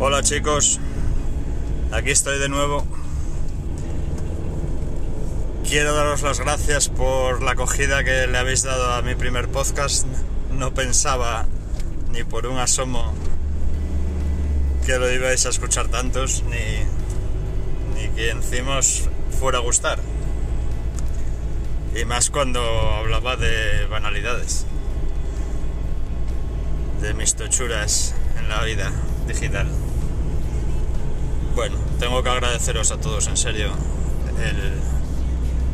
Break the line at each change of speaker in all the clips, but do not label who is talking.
Hola chicos, aquí estoy de nuevo. Quiero daros las gracias por la acogida que le habéis dado a mi primer podcast. No pensaba ni por un asomo que lo ibais a escuchar tantos, ni, ni que encima os fuera a gustar. Y más cuando hablaba de banalidades, de mis tochuras en la vida digital. Bueno, tengo que agradeceros a todos en serio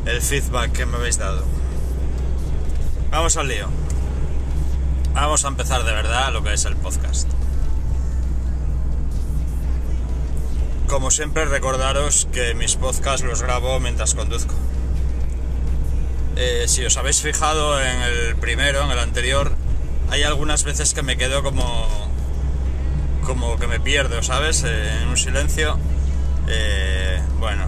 el, feedback que me habéis dado. Vamos al lío. Vamos a empezar de verdad lo que es el podcast. Como siempre, recordaros que mis podcasts los grabo mientras conduzco. Eh, si os habéis fijado en el primero, en el anterior, hay algunas veces que me quedo como como que me pierdo, ¿sabes? Eh, en un silencio. Eh, bueno,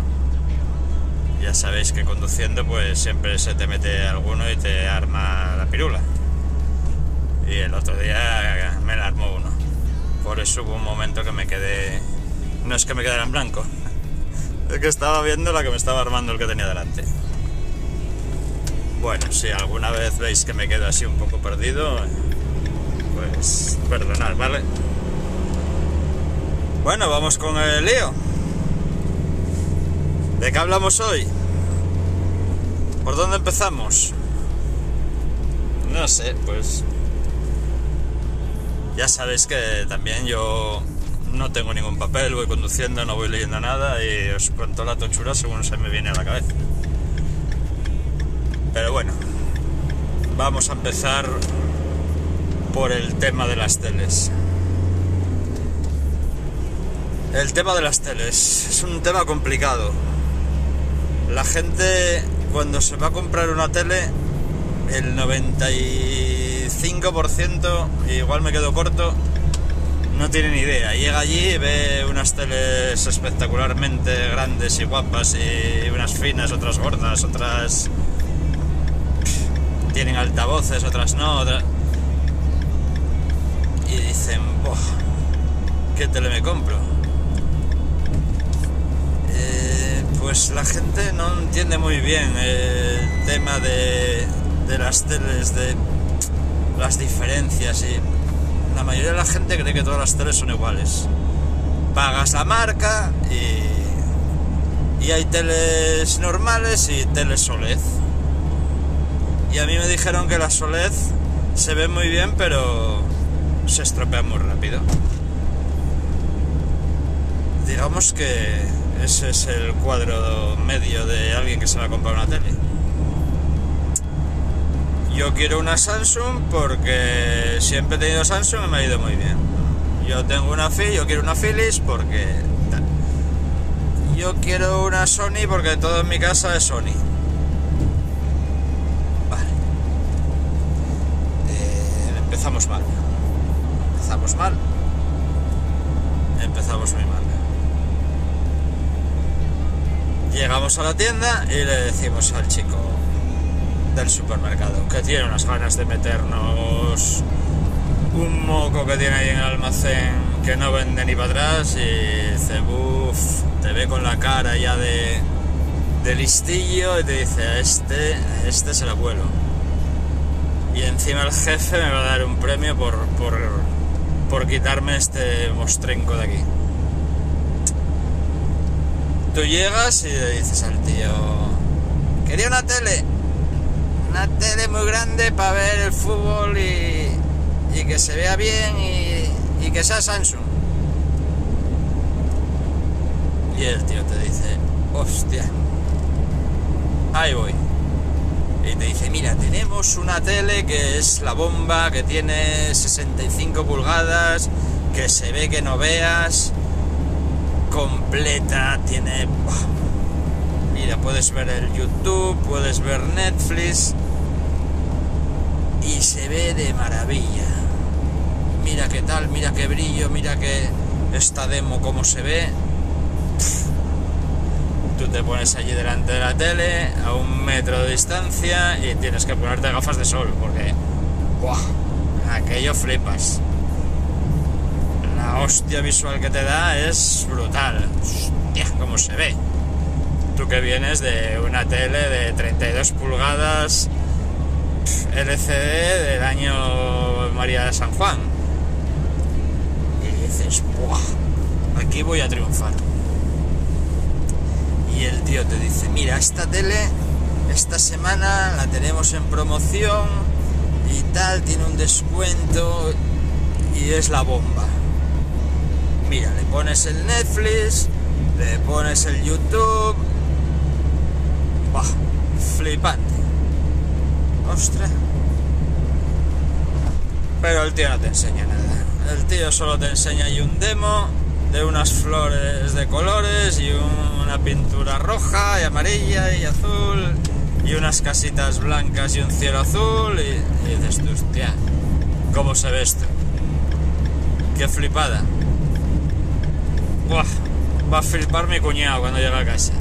ya sabéis que conduciendo pues siempre se te mete alguno y te arma la pirula. Y el otro día me la armó uno. Por eso hubo un momento que me quedé... No es que me quedara en blanco. Es que estaba viendo la que me estaba armando el que tenía delante. Bueno, si alguna vez veis que me quedo así un poco perdido, pues perdonad, ¿vale? Bueno, vamos con el lío. ¿De qué hablamos hoy? ¿Por dónde empezamos? No sé, pues... Ya sabéis que también yo no tengo ningún papel, voy conduciendo, no voy leyendo nada y os cuento la tochura según se me viene a la cabeza. Pero bueno, vamos a empezar por el tema de las teles. El tema de las teles es un tema complicado. La gente cuando se va a comprar una tele, el 95%, igual me quedo corto, no tiene ni idea. Llega allí ve unas teles espectacularmente grandes y guapas y unas finas, otras gordas, otras tienen altavoces, otras no. Otras... Y dicen, ¿qué tele me compro? Pues la gente no entiende muy bien el tema de, las teles, de las diferencias y la mayoría de la gente cree que todas las teles son iguales. Pagas la marca y, y hay teles normales y teles SOLED. Y a mí me dijeron que la SOLED se ve muy bien pero se estropea muy rápido. Digamos que ese es el cuadro medio de alguien que se va a comprar una tele. Yo quiero una Samsung porque siempre he tenido Samsung y me ha ido muy bien. Yo tengo una Philips, yo quiero una Philips porque yo quiero una Sony porque todo en mi casa es Sony. Vale. Eh, empezamos mal. Empezamos mal. Empezamos muy mal. Llegamos a la tienda y le decimos al chico del supermercado que tiene unas ganas de meternos un moco que tiene ahí en el almacén que no vende ni para atrás y dice, uff, te ve con la cara ya de, listillo y te dice, este, este es el abuelo. Y encima el jefe me va a dar un premio por, por, por quitarme este mostrenco de aquí. Tú llegas y le dices al tío, quería una tele, una tele muy grande para ver el fútbol y, y que se vea bien y, y, que sea Samsung. Y el tío te dice, hostia, ahí voy. Y te dice, mira, tenemos una tele que es la bomba, que tiene 65 pulgadas, que se ve que no veas completa, tiene... Mira, puedes ver el YouTube, puedes ver Netflix y se ve de maravilla. Mira qué tal, mira qué brillo, mira que esta demo como se ve. Tú te pones allí delante de la tele a un metro de distancia y tienes que ponerte gafas de sol porque ¡buah! aquello flipas la hostia visual que te da es brutal. Hostia, cómo se ve. Tú que vienes de una tele de 32 pulgadas LCD del año María de San Juan. Y dices, ¡buah! Aquí voy a triunfar. Y el tío te dice, mira, esta tele, esta semana la tenemos en promoción y tal, tiene un descuento y es la bomba. Mira, le pones el Netflix, le pones el YouTube. ¡Bah! Flipante. Ostras. Pero el tío no te enseña nada. El tío solo te enseña ahí un demo de unas flores de colores y una pintura roja y amarilla y azul y unas casitas blancas y un cielo azul y, y dices hostia, ¿cómo se ve esto? Qué flipada. Va a flipar mi cuñado cuando llega a casa.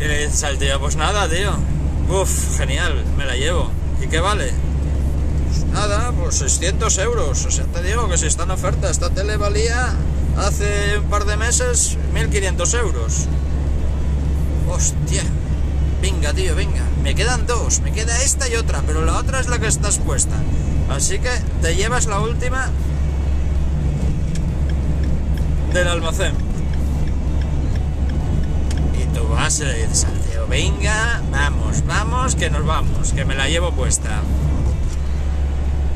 Y le tío, pues nada, tío. Uf, genial, me la llevo. ¿Y qué vale? Pues nada, pues 600 euros. O sea, te digo que si está en oferta, esta tele valía hace un par de meses 1500 euros. Hostia. Venga, tío, venga. Me quedan dos. Me queda esta y otra, pero la otra es la que está expuesta. Así que te llevas la última del almacén. Y tú vas y le dices tío, venga, vamos, vamos, que nos vamos, que me la llevo puesta.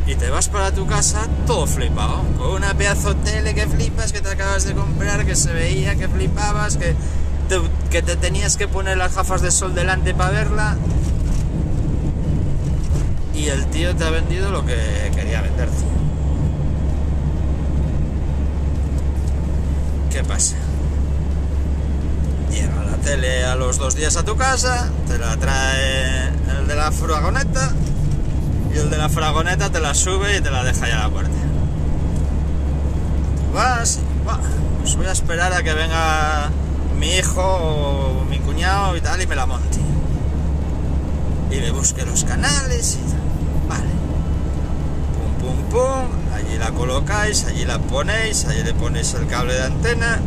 Y te vas para tu casa todo flipado, con una pedazo tele que flipas, que te acabas de comprar, que se veía, que flipabas, que que te tenías que poner las gafas de sol delante para verla. Y el tío te ha vendido lo que quería venderte. ¿Qué pasa? Llega la tele a los dos días a tu casa, te la trae el de la furgoneta y el de la fragoneta te la sube y te la deja ya a la puerta. Vas y "Buah, pues voy a esperar a que venga mi hijo o mi cuñado y tal y me la monte. Y me busque los canales y tal. Vale. Pum. Allí la colocáis, allí la ponéis, allí le ponéis el cable de antena.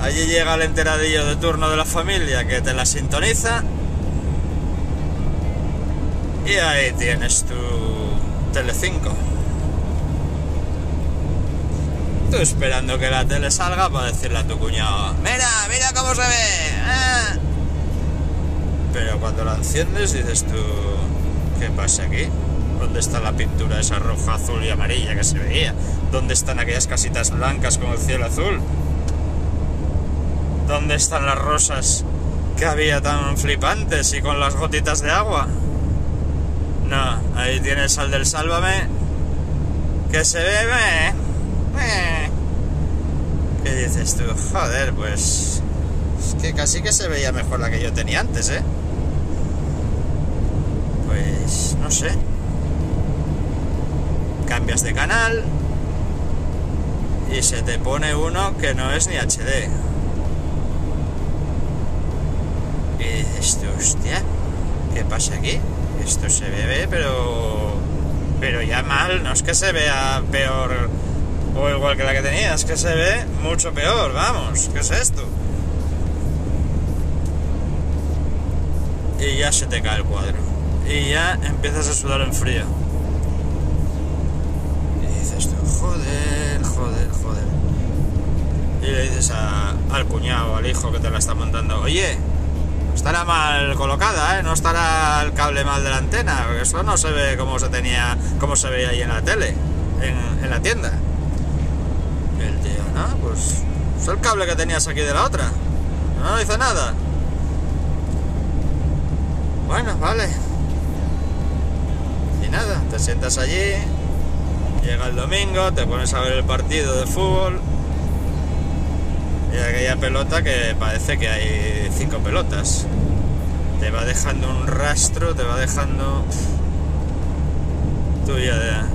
Allí llega el enteradillo de turno de la familia que te la sintoniza. Y ahí tienes tu Telecinco. Tú esperando que la tele salga para decirle a tu cuñado, mira, mira cómo se ve. ¿eh?". Pero cuando la enciendes dices tú, ¿qué pasa aquí? ¿Dónde está la pintura esa roja, azul y amarilla que se veía? ¿Dónde están aquellas casitas blancas con el cielo azul? ¿Dónde están las rosas que había tan flipantes y con las gotitas de agua? No, ahí tienes al del Sálvame que se eh, eh. ¿Qué dices tú? Joder, pues... Es que casi que se veía mejor la que yo tenía antes, ¿eh? Pues no sé. Cambias de canal y se te pone uno que no es ni HD. Y dices hostia, ¿qué pasa aquí? Esto se ve, pero. Pero ya mal, no es que se vea peor o igual que la que tenía, es que se ve mucho peor, vamos, ¿qué es esto? Y ya se te cae el cuadro. Y ya empiezas a sudar en frío. Joder, joder, joder. Y le dices al cuñado, al hijo que te la está montando, oye, estará mal colocada, ¿eh? No estará el cable mal de la antena, porque eso no se ve como se tenía, como se veía ahí en la tele, en, la tienda. Y el tío, no, pues es el cable que tenías aquí de la otra. No dice nada. Bueno, vale. Y nada, te sientas allí, llega el domingo, te pones a ver el partido de fútbol. Y aquella pelota que parece que hay cinco pelotas. Te va dejando un rastro, te va dejando. Tú ya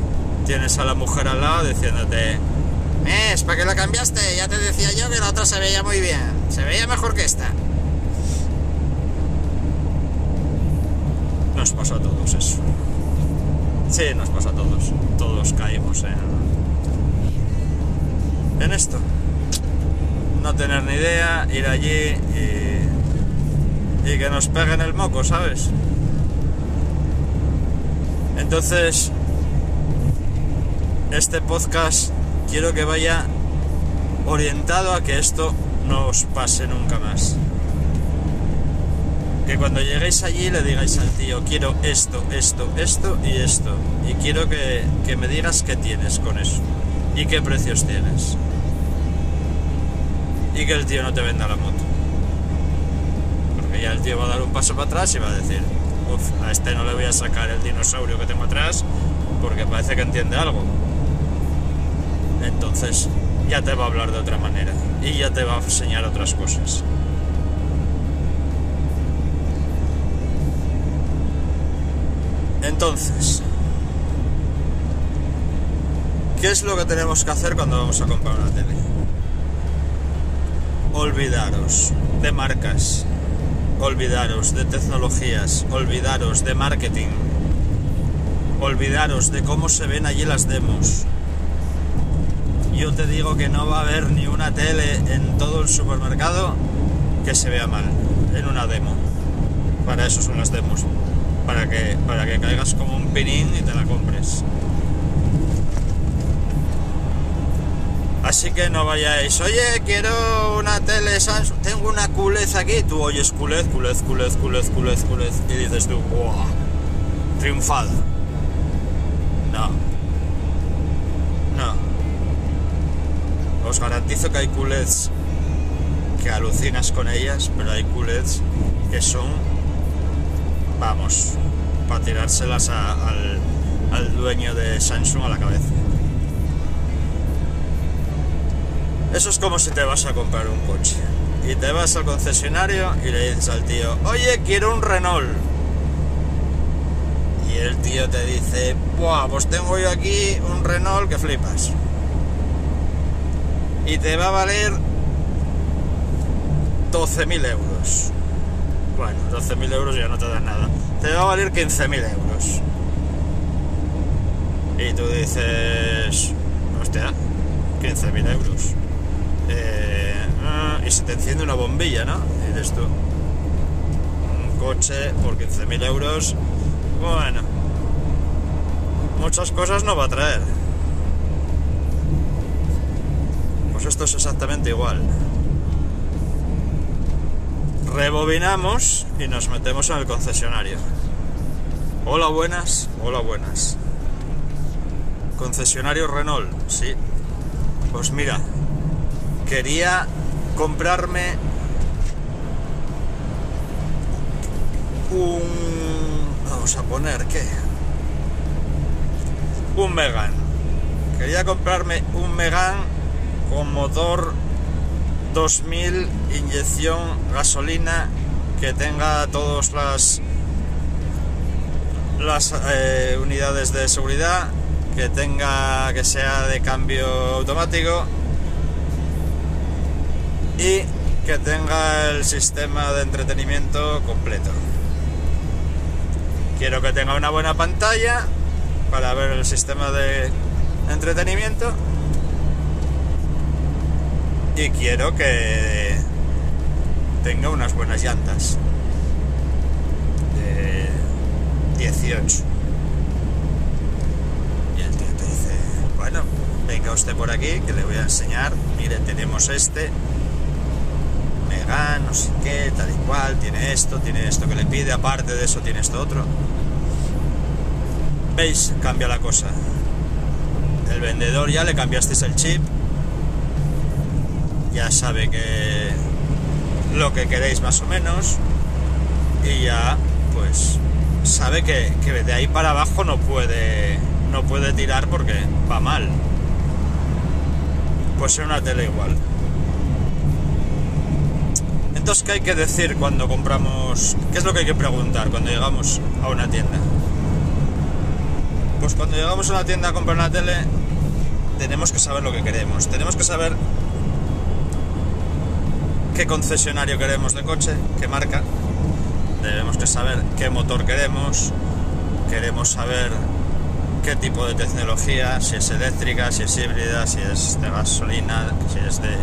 tienes a la mujer al lado diciéndote. ¿Es para qué la cambiaste? Ya te decía yo que la otra se veía muy bien. Se veía mejor que esta. Nos pasó a todos eso. Sí, nos pasa a todos. Todos caímos en, en esto. No tener ni idea, ir allí y, y que nos peguen el moco, ¿sabes? Entonces, este podcast quiero que vaya orientado a que esto no os pase nunca más. Que cuando lleguéis allí le digáis al tío, quiero esto, esto, esto y esto. Y quiero que, que me digas qué tienes con eso. Y qué precios tienes. Y que el tío no te venda la moto. Porque ya el tío va a dar un paso para atrás y va a decir, uff, a este no le voy a sacar el dinosaurio que tengo atrás porque parece que entiende algo. Entonces ya te va a hablar de otra manera y ya te va a enseñar otras cosas. Entonces, ¿qué es lo que tenemos que hacer cuando vamos a comprar una tele? Olvidaros de marcas, olvidaros de tecnologías, olvidaros de marketing, olvidaros de cómo se ven allí las demos. Yo te digo que no va a haber ni una tele en todo el supermercado que se vea mal en una demo. Para eso son las demos para que, para que caigas como un pinín y te la compres. Así que no vayáis, oye, quiero una tele Samsung, tengo una culez aquí, tú oyes culez, culez, culez, culez, culez, culez, y dices tú, wow, triunfado. No. No. Os garantizo que hay culets que alucinas con ellas, pero hay culets que son vamos, para tirárselas al, al dueño de Samsung a la cabeza. Eso es como si te vas a comprar un coche y te vas al concesionario y le dices al tío, oye, quiero un Renault. Y el tío te dice, Buah, pues tengo yo aquí un Renault que flipas. Y te va a valer 12.000 euros. Bueno, 12.000 euros ya no te dan nada. Te va a valer 15.000 euros. Y tú dices, hostia, 15.000 euros. Eh, ah, y se te enciende una bombilla, ¿no? Dices tú, un coche por 15.000 euros, bueno, muchas cosas no va a traer. Pues esto es exactamente igual rebobinamos y nos metemos en el concesionario. Hola buenas, hola buenas. Concesionario Renault, sí. Pues mira, quería comprarme un... Vamos a poner qué. Un Megan. Quería comprarme un Megan con motor 2000 inyección gasolina que tenga todas las las eh, unidades de seguridad que tenga que sea de cambio automático y que tenga el sistema de entretenimiento completo. Quiero que tenga una buena pantalla para ver el sistema de entretenimiento y quiero que tenga unas buenas llantas. De 18 y el tío te dice bueno venga usted por aquí que le voy a enseñar. Mire tenemos este. Megan no sé qué tal y cual tiene esto tiene esto que le pide aparte de eso tiene esto otro veis cambia la cosa. El vendedor ya le cambiasteis el chip ya sabe que lo que queréis más o menos y ya pues sabe que, de ahí para abajo no puede no puede tirar porque va mal. Pues en una tele igual. Entonces qué hay que decir cuando compramos qué es lo que hay que preguntar cuando llegamos a una tienda pues cuando llegamos a una tienda a comprar una tele tenemos que saber lo que queremos. Tenemos que saber qué concesionario queremos de coche, qué marca, debemos que saber qué motor queremos, queremos saber qué tipo de tecnología, si es eléctrica, si es híbrida, si es de gasolina, si es de,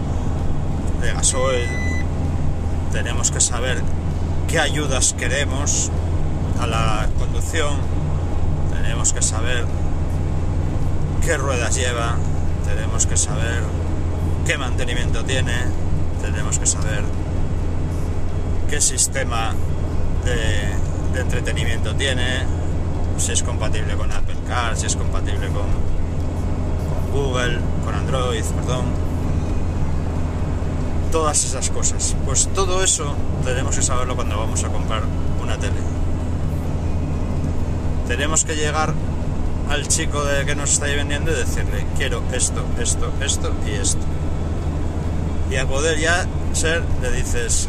de gasoil. Tenemos que saber qué ayudas queremos a la conducción. Tenemos que saber qué ruedas lleva. Tenemos que saber qué mantenimiento tiene. Tenemos que saber qué sistema de, entretenimiento tiene, si es compatible con Apple Car, si es compatible con, Google, con Android, perdón. Todas esas cosas. Pues todo eso tenemos que saberlo cuando vamos a comprar una tele. Tenemos que llegar al chico de que nos está vendiendo y decirle, quiero esto, esto, esto y esto. Y a poder ya ser, le dices,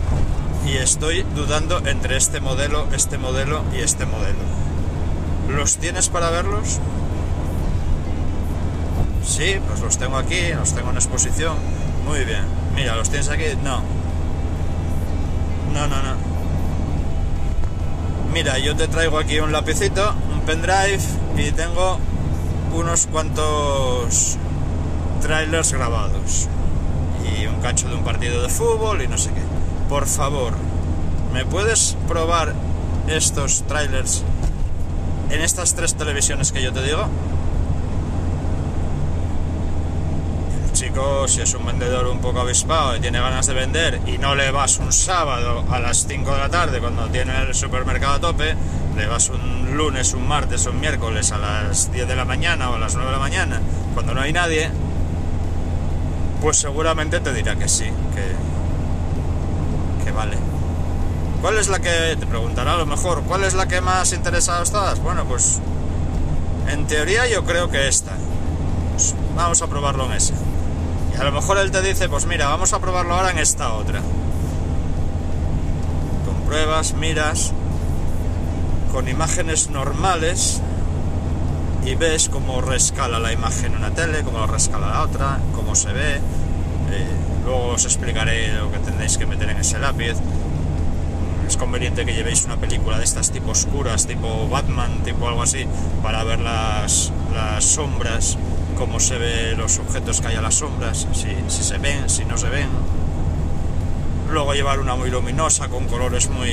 y estoy dudando entre este modelo, este modelo y este modelo. ¿Los tienes para verlos? Sí, pues los tengo aquí, los tengo en exposición. Muy bien. Mira, ¿los tienes aquí? No. No, no, no. Mira, yo te traigo aquí un lapicito, un pendrive y tengo unos cuantos trailers grabados. Cacho de un partido de fútbol y no sé qué por favor, ¿me puedes probar estos trailers en estas tres televisiones que yo te digo? El chico, si es un vendedor un poco avispado y tiene ganas de vender y no le vas un sábado a las 5 de la tarde cuando tiene el supermercado a tope, le vas un lunes, un martes, un miércoles a las 10 de la mañana o a las 9 de la mañana cuando no hay nadie, pues seguramente te dirá que sí, que vale. ¿Cuál es la que, te preguntará a lo mejor, cuál es la que más interesada estás? Bueno, pues en teoría yo creo que esta. Pues vamos a probarlo en esa. Y a lo mejor él te dice, pues mira, vamos a probarlo ahora en esta otra. Con pruebas, miras, con imágenes normales y ves cómo rescala la imagen una tele, cómo lo rescala la otra, cómo se ve. Eh, Luego os explicaré lo que tendréis que meter en ese lápiz. Es conveniente que llevéis una película de estas tipo oscuras, tipo Batman, tipo algo así, para ver las, sombras, cómo se ven los objetos que hay a las sombras, si, si se ven, si no se ven. Luego llevar una muy luminosa, con colores muy,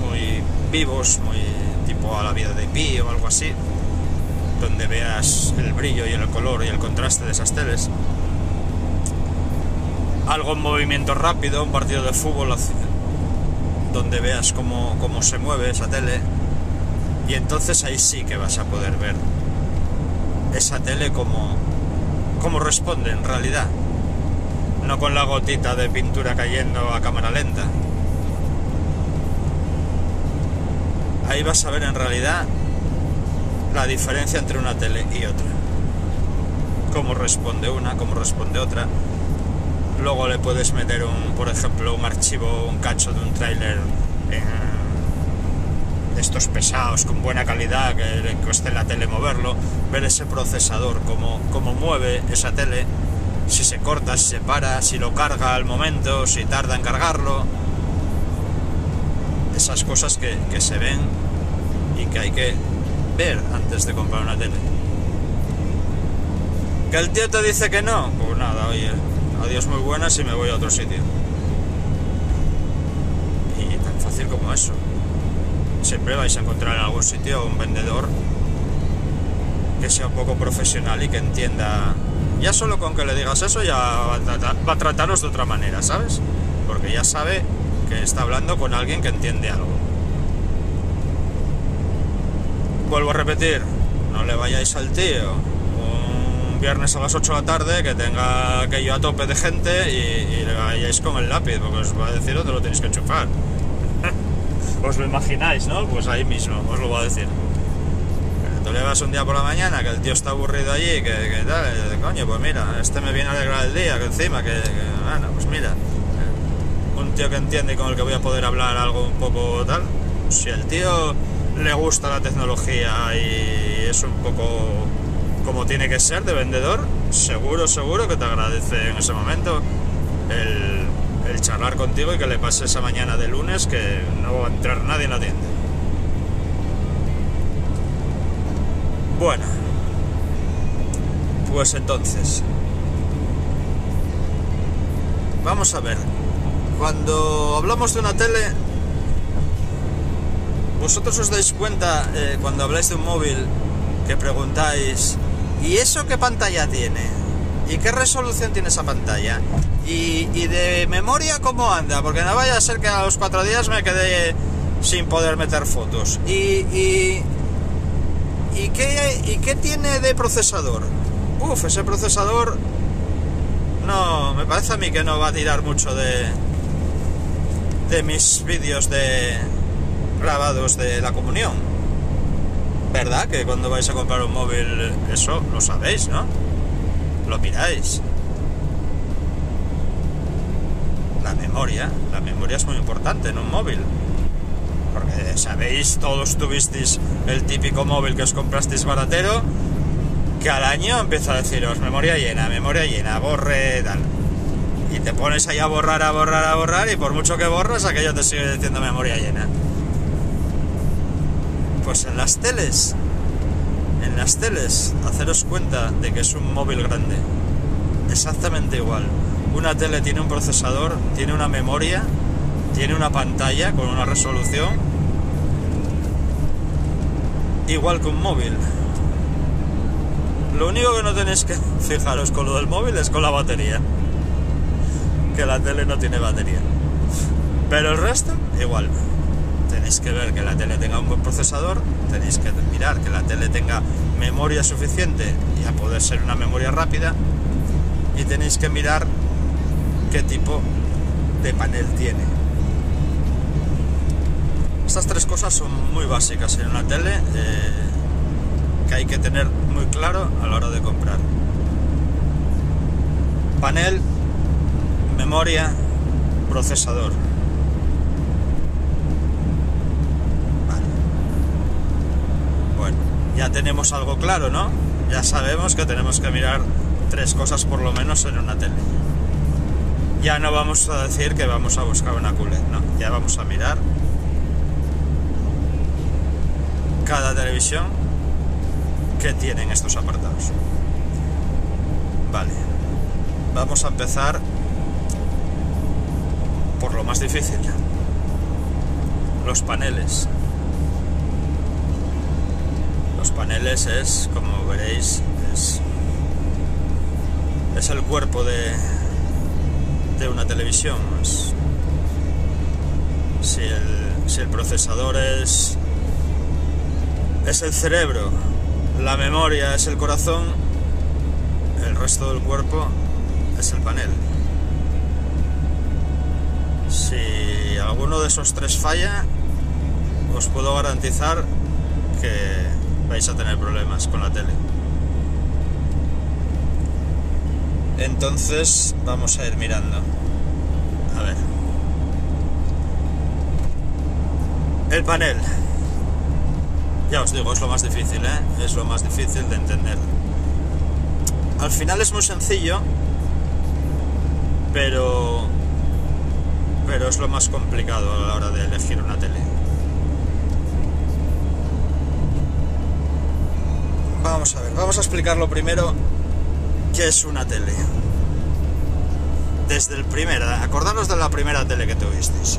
muy vivos, muy tipo a la vida de Pi o algo así, donde veas el brillo y el color y el contraste de esas teles. Algo en movimiento rápido, un partido de fútbol donde veas cómo, se mueve esa tele. Y entonces ahí sí que vas a poder ver esa tele como, como responde en realidad, no con la gotita de pintura cayendo a cámara lenta. Ahí vas a ver en realidad la diferencia entre una tele y otra. Cómo responde una, cómo responde otra Luego le puedes meter un, por ejemplo, un archivo, un cacho de un tráiler de estos pesados con buena calidad que le cueste la tele moverlo, ver ese procesador, cómo, cómo mueve esa tele, si se corta, si se para, si lo carga al momento, si tarda en cargarlo. Esas cosas que, que se ven y que hay que ver antes de comprar una tele. ¿Que el tío te dice que no? Pues nada, oye, adiós muy buenas y me voy a otro sitio. Y tan fácil como eso. Siempre vais a encontrar en algún sitio un vendedor que sea un poco profesional y que entienda. Ya solo con que le digas eso ya va a, trataros de otra manera, ¿sabes? Porque ya sabe que está hablando con alguien que entiende algo. Vuelvo a repetir, no le vayáis al tío viernes a las 8 de la tarde que tenga aquello a tope de gente y, le vayáis con el lápiz, porque os va a decir dónde lo tenéis que enchufar. os lo imagináis, ¿no? Pues ahí mismo, os lo va a decir. Tú le vas un día por la mañana que el tío está aburrido allí, que, tal, coño, pues mira, este me viene a alegrar el día, que encima, que, bueno, pues mira, un tío que entiende y con el que voy a poder hablar algo un poco tal. Si el tío le gusta la tecnología y es un poco como tiene que ser de vendedor, seguro, seguro que te agradece en ese momento el, charlar contigo y que le pase esa mañana de lunes que no va a entrar nadie en la tienda. Bueno, pues entonces, vamos a ver. Cuando hablamos de una tele, vosotros os dais cuenta eh, cuando habláis de un móvil que preguntáis, ¿y eso qué pantalla tiene? ¿Y qué resolución tiene esa pantalla? ¿Y, de memoria cómo anda? Porque no vaya a ser que a los cuatro días me quede sin poder meter fotos. ¿Y, y, y, qué, y qué tiene de procesador? Uf, ese procesador... No, me parece a mí que no va a tirar mucho de, de mis vídeos de grabados de la comunión. ¿Verdad? Que cuando vais a comprar un móvil, eso lo sabéis, ¿no? Lo miráis. La memoria, la memoria es muy importante en un móvil. Porque sabéis, todos tuvisteis el típico móvil que os comprasteis baratero, que al año empieza a deciros memoria llena, memoria llena, borre, tal. Y te pones ahí a borrar, a borrar, a borrar, y por mucho que borras, aquello te sigue diciendo memoria llena. Pues en las teles, en las teles, haceros cuenta de que es un móvil grande. Exactamente igual. Una tele tiene un procesador, tiene una memoria, tiene una pantalla con una resolución igual que un móvil. Lo único que no tenéis que fijaros con lo del móvil es con la batería. Que la tele no tiene batería. Pero el resto, igual. Tenéis que ver que la tele tenga un buen procesador, tenéis que mirar que la tele tenga memoria suficiente y a poder ser una memoria rápida. Y tenéis que mirar qué tipo de panel tiene. Estas tres cosas son muy básicas en una tele eh, que hay que tener muy claro a la hora de comprar. Panel, memoria, procesador. Vale. Bueno, ya tenemos algo claro, ¿no? Ya sabemos que tenemos que mirar tres cosas por lo menos en una tele. Ya no vamos a decir que vamos a buscar una QLED, no, ya vamos a mirar cada televisión que tienen estos apartados. Vale, vamos a empezar por lo más difícil. Los paneles. Los paneles es, como veréis, es, es el cuerpo de, de una televisión. Es, si, el, si el procesador es es el cerebro, la memoria es el corazón, el resto del cuerpo es el panel. Si alguno de esos tres falla, os puedo garantizar que vais a tener problemas con la tele. Entonces vamos a ir mirando. A ver. El panel. Ya os digo, es lo más difícil, ¿eh? Es lo más difícil de entender. Al final es muy sencillo, pero pero es lo más complicado a la hora de elegir una tele. Vamos a ver, vamos a explicarlo primero qué es una tele. Desde el primer, acordaros de la primera tele que tuvisteis.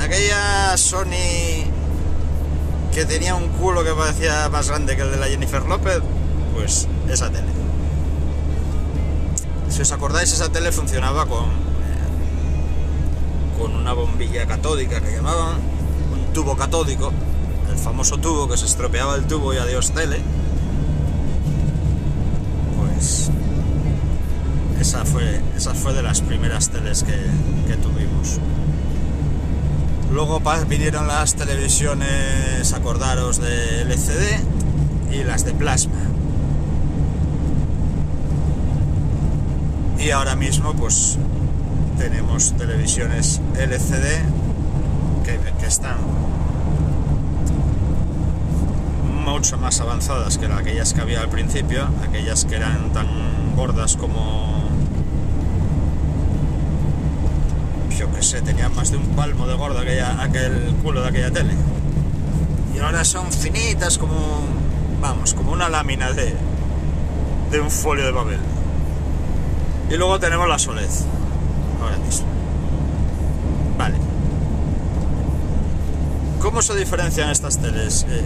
Aquella Sony que tenía un culo que parecía más grande que el de la Jennifer López, pues esa tele. Si os acordáis, esa tele funcionaba con, con una bombilla catódica que llamaban, un tubo catódico, el famoso tubo que se estropeaba el tubo y adiós tele. Pues esa fue, esa fue de las primeras teles que, que tuvimos. Luego vinieron las televisiones, acordaros, de LCD y las de plasma. Y ahora mismo pues tenemos televisiones LCD que, están mucho más avanzadas que aquellas que había al principio, aquellas que eran tan gordas como yo que sé, tenía más de un palmo de gordo aquella, aquel culo de aquella tele. Y ahora son finitas como, vamos, como una lámina de, de un folio de papel. Y luego tenemos la SOLED, ahora mismo. Vale. ¿Cómo se diferencian estas teles? Eh,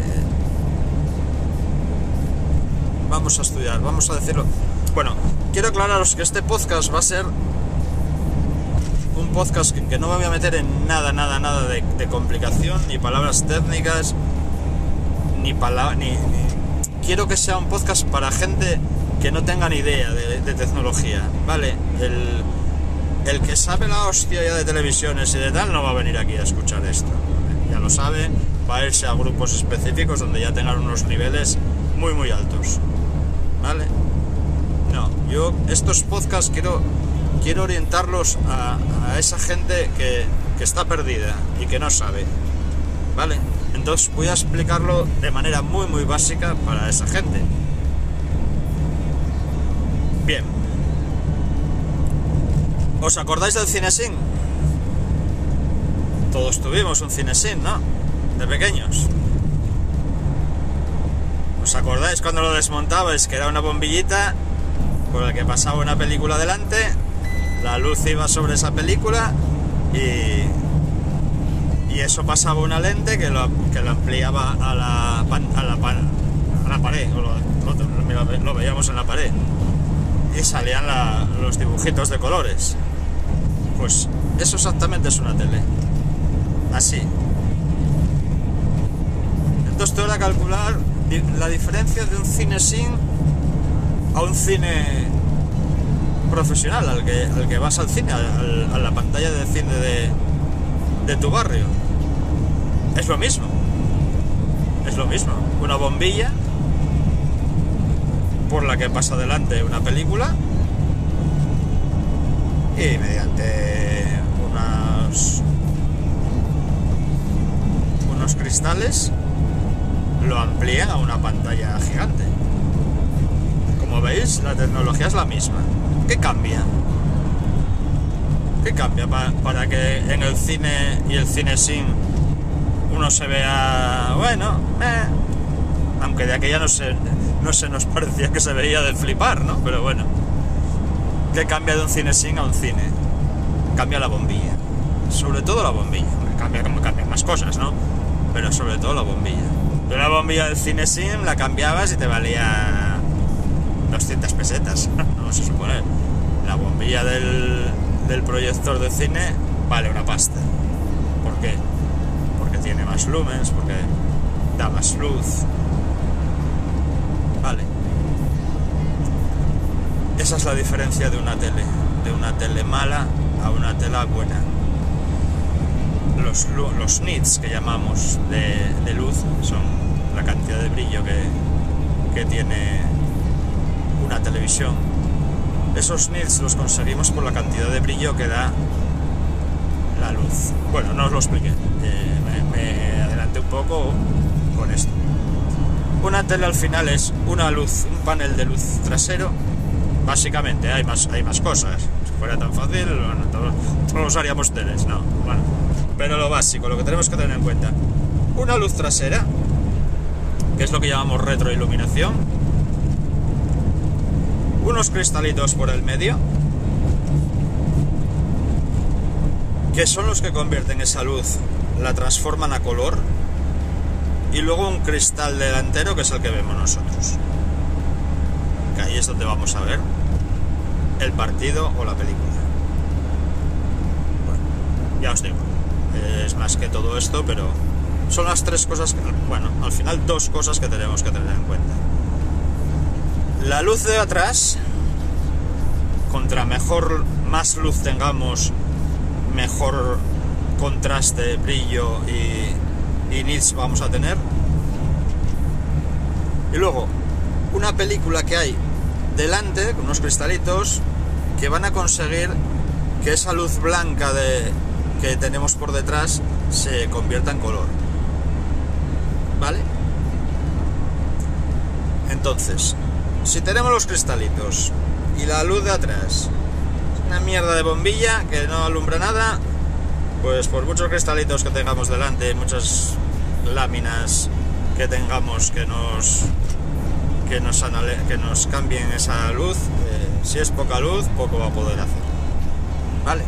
vamos a estudiar, vamos a decirlo. Bueno, quiero aclararos que este podcast va a ser un podcast que, no me voy a meter en nada, nada, nada de, complicación, ni palabras técnicas, ni palabras, ni, Quiero que sea un podcast para gente que no tenga ni idea de, tecnología, ¿vale? El, el, que sabe la hostia ya de televisiones y de tal no va a venir aquí a escuchar esto. Ya lo sabe, va a irse a grupos específicos donde ya tengan unos niveles muy, muy altos, ¿vale? No, yo estos podcasts quiero quiero orientarlos a, esa gente que, está perdida y que no sabe. ¿Vale? Entonces voy a explicarlo de manera muy muy básica para esa gente. Bien. ¿Os acordáis del Cinesin? Todos tuvimos un Cinesin, ¿no? De pequeños. ¿Os acordáis cuando lo desmontabais que era una bombillita por la que pasaba una película delante la luz iba sobre esa película y, y eso pasaba una lente que lo, que lo ampliaba a la, a la, a la pared, lo, veíamos en la pared, y salían los dibujitos de colores. Pues eso exactamente es una tele. Así. Entonces te voy calcular la diferencia de un cine sin a un cine profesional, al que, al que vas al cine, a la pantalla de cine de, de tu barrio. Es lo mismo. Es lo mismo. Una bombilla por la que pasa adelante una película y mediante unas, unos cristales lo amplían a una pantalla gigante. Como veis, la tecnología es la misma. ¿Qué cambia? ¿Qué cambia para que en el cine y el cine sin uno se vea, bueno, eh, aunque de aquella no se, no se nos parecía que se veía de flipar, ¿no? Pero bueno, ¿qué cambia de un cine sin a un cine? Cambia la bombilla, sobre todo la bombilla, cambia como cambian más cosas, ¿no? Pero sobre todo la bombilla. De la bombilla del cine sin la cambiabas y te valía 200 pesetas, vamos a suponer. La bombilla del, del proyector de cine vale una pasta. ¿Por qué? Porque tiene más lumens, porque da más luz. Vale. Esa es la diferencia de una tele. De una tele mala a una tela buena. Los, los nits que llamamos de, de luz son la cantidad de brillo que, que tiene una televisión. Esos nits los conseguimos por la cantidad de brillo que da la luz. Bueno, no os lo expliqué, eh, me, adelanté un poco con esto. Una tele al final es una luz, un panel de luz trasero. Básicamente hay más, hay más cosas. Si fuera tan fácil, todos, todos haríamos teles, no. Bueno, pero lo básico, lo que tenemos que tener en cuenta. Una luz trasera, que es lo que llamamos retroiluminación, unos cristalitos por el medio, que son los que convierten esa luz, la transforman a color, y luego un cristal delantero que es el que vemos nosotros. Que ahí es donde vamos a ver el partido o la película. Bueno, ya os digo, es más que todo esto, pero son las tres cosas, que, bueno, al final dos cosas que tenemos que tener en cuenta. La luz de atrás, contra mejor, más luz tengamos, mejor contraste, brillo y, y nits vamos a tener. Y luego, una película que hay delante, con unos cristalitos, que van a conseguir que esa luz blanca de, que tenemos por detrás se convierta en color. ¿Vale? Entonces, si tenemos los cristalitos y la luz de atrás, una mierda de bombilla que no alumbra nada, pues por muchos cristalitos que tengamos delante, muchas láminas que tengamos que nos que nos, cambien esa luz. Eh, si es poca luz, poco va a poder hacer. ¿Vale?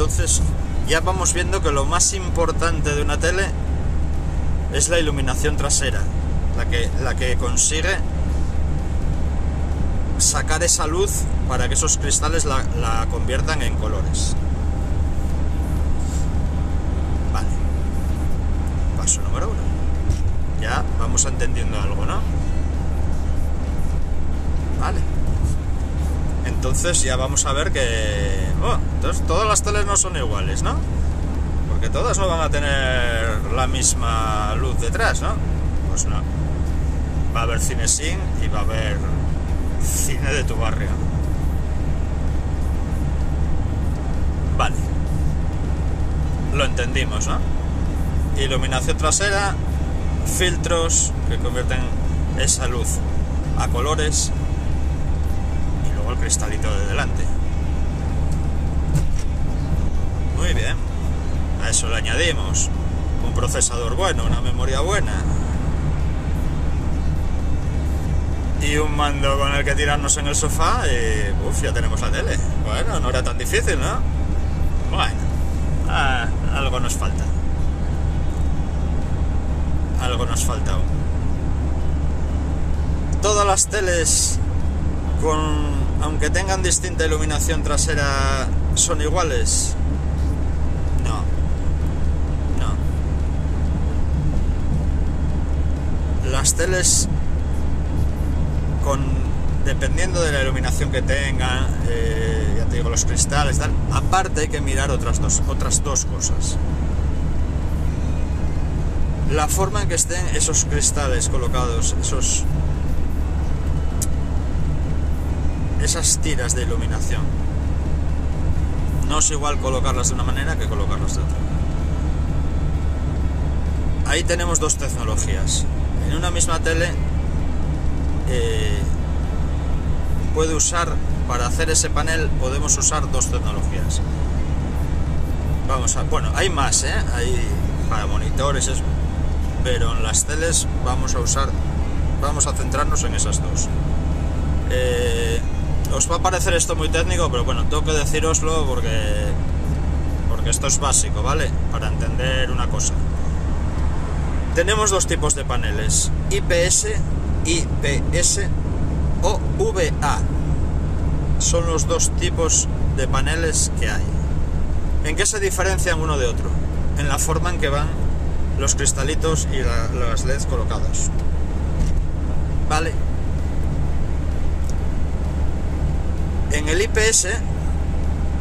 Entonces ya vamos viendo que lo más importante de una tele es la iluminación trasera, la que, la que consigue sacar esa luz para que esos cristales la, la conviertan en colores. Vale. Paso número uno. Ya vamos entendiendo algo, ¿no? Vale. Entonces ya vamos a ver que... Oh, entonces todas las teles no son iguales, ¿no? Porque todas no van a tener la misma luz detrás, ¿no? Pues no. Va a haber cine sin y va a haber cine de tu barrio. Vale. Lo entendimos, ¿no? Iluminación trasera, filtros que convierten esa luz a colores cristalito de delante. Muy bien. A eso le añadimos un procesador bueno, una memoria buena, y un mando con el que tirarnos en el sofá y uff, ya tenemos la tele. Bueno, no era tan difícil, ¿no? Bueno, ah, algo nos falta. Algo nos falta aún. Todas las teles con aunque tengan distinta iluminación trasera son iguales. No. No. Las teles con dependiendo de la iluminación que tengan, eh, ya te digo, los cristales, tal, aparte hay que mirar otras dos, otras dos cosas. La forma en que estén esos cristales colocados, esos esas tiras de iluminación. No es igual colocarlas de una manera que colocarlas de otra. Ahí tenemos dos tecnologías. En una misma tele eh, puede usar para hacer ese panel podemos usar dos tecnologías vamos a bueno hay más ¿eh? hay para monitores pero en las teles vamos a usar vamos a centrarnos en esas dos eh, os va a parecer esto muy técnico pero bueno tengo que deciroslo porque porque esto es básico vale para entender una cosa tenemos dos tipos de paneles IPS IPS o VA. Son los dos tipos de paneles que hay. ¿En qué se diferencian uno de otro? En la forma en que van los cristalitos y las LEDs colocados. ¿Vale? En el IPS,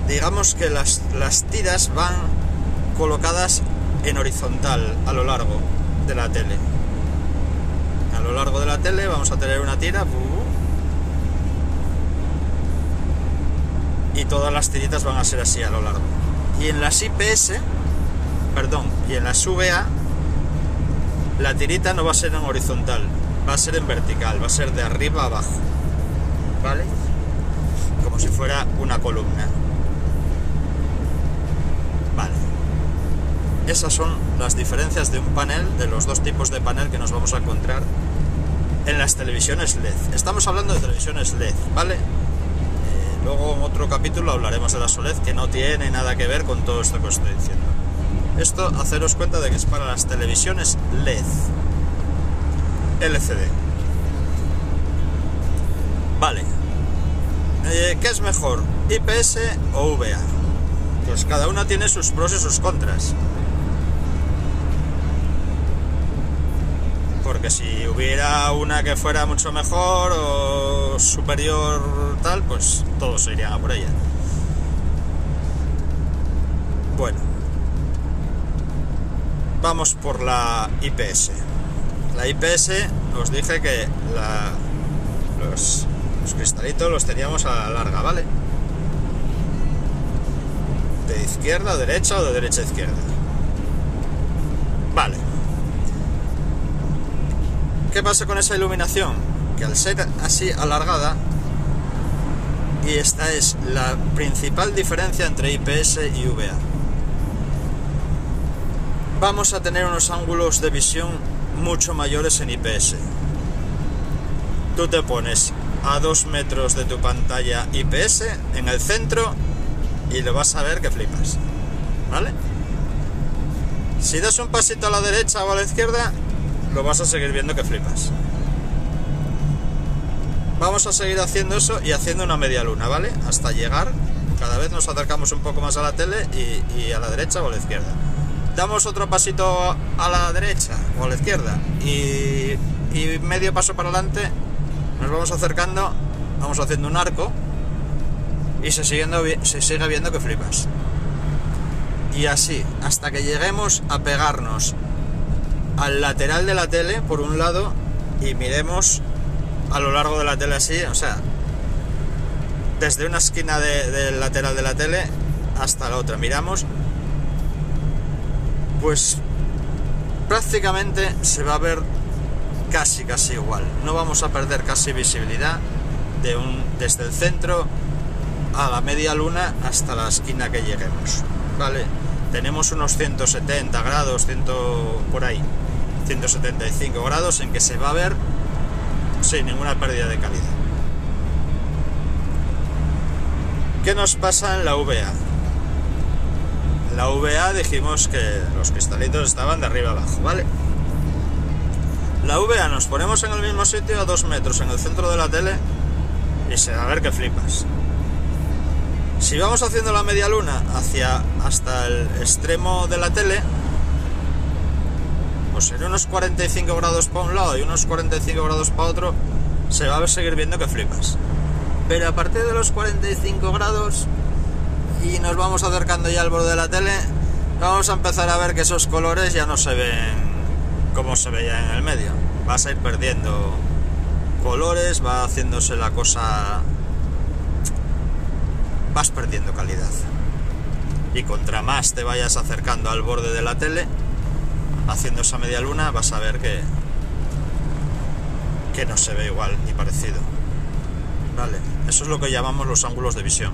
digamos que las, las tiras van colocadas en horizontal a lo largo de la tele. A lo largo de la tele vamos a tener una tira y todas las tiritas van a ser así a lo largo. Y en las IPS perdón y en las VA la tirita no va a ser en horizontal va a ser en vertical va a ser de arriba abajo vale como si fuera una columna vale esas son las diferencias de un panel de los dos tipos de panel que nos vamos a encontrar en las televisiones LED. Estamos hablando de televisiones LED, ¿vale? Eh, luego en otro capítulo hablaremos de la OLED que no tiene nada que ver con todo esto que os estoy diciendo. Esto, haceros cuenta de que es para las televisiones LED. LCD. Eh, ¿Qué es mejor? ¿IPS o VA? Pues cada una tiene sus pros y sus contras. porque si hubiera una que fuera mucho mejor o superior tal, pues todos irían a por ella. Bueno, vamos por la IPS. La IPS os dije que los, los cristalitos los teníamos a la larga, ¿vale? De izquierda a derecha o de derecha a izquierda. Vale. ¿Qué pasa con esa iluminación? Que al ser así alargada, y esta es la principal diferencia entre IPS y VA, vamos a tener unos ángulos de visión mucho mayores en IPS. tú te pones a dos metros de tu pantalla IPS en el centro y lo vas a ver que flipas. ¿Vale? Si das un pasito a la derecha o a la izquierda, lo vas a seguir viendo que flipas. Vamos a seguir haciendo eso y haciendo una media luna, ¿vale? Hasta llegar, cada vez nos acercamos un poco más a la tele y, a la derecha o a la izquierda. Damos otro pasito a la derecha o a la izquierda y, y medio paso para adelante, nos vamos acercando, vamos haciendo un arco y se, se sigue viendo que flipas. Y así, hasta que lleguemos a pegarnos al lateral de la tele, por un lado, y miremos a lo largo de la tele así, o sea, desde una esquina del lateral de la tele hasta la otra. Miramos, pues prácticamente se va a ver casi, casi igual. No vamos a perder casi visibilidad de un, desde el centro a la media luna hasta la esquina que lleguemos. Vale, tenemos unos 170 grados, 100 por ahí, 175 grados en que se va a ver sin ninguna pérdida de calidad. ¿Qué nos pasa en la VA? La VA dijimos que los cristalitos estaban de arriba abajo, ¿vale? La VA nos ponemos en el mismo sitio a dos metros en el centro de la tele y se va a ver que flipas. Si vamos haciendo la media luna hacia hasta el extremo de la tele, pues en unos 45 grados para un lado y unos 45 grados para otro, se va a seguir viendo que flipas. Pero a partir de los 45 grados y nos vamos acercando ya al borde de la tele, vamos a empezar a ver que esos colores ya no se ven como se veía en el medio. Vas a ir perdiendo colores, va haciéndose la cosa vas perdiendo calidad. Y contra más te vayas acercando al borde de la tele, haciendo esa media luna, vas a ver que, que no se ve igual ni parecido. Vale, eso es lo que llamamos los ángulos de visión.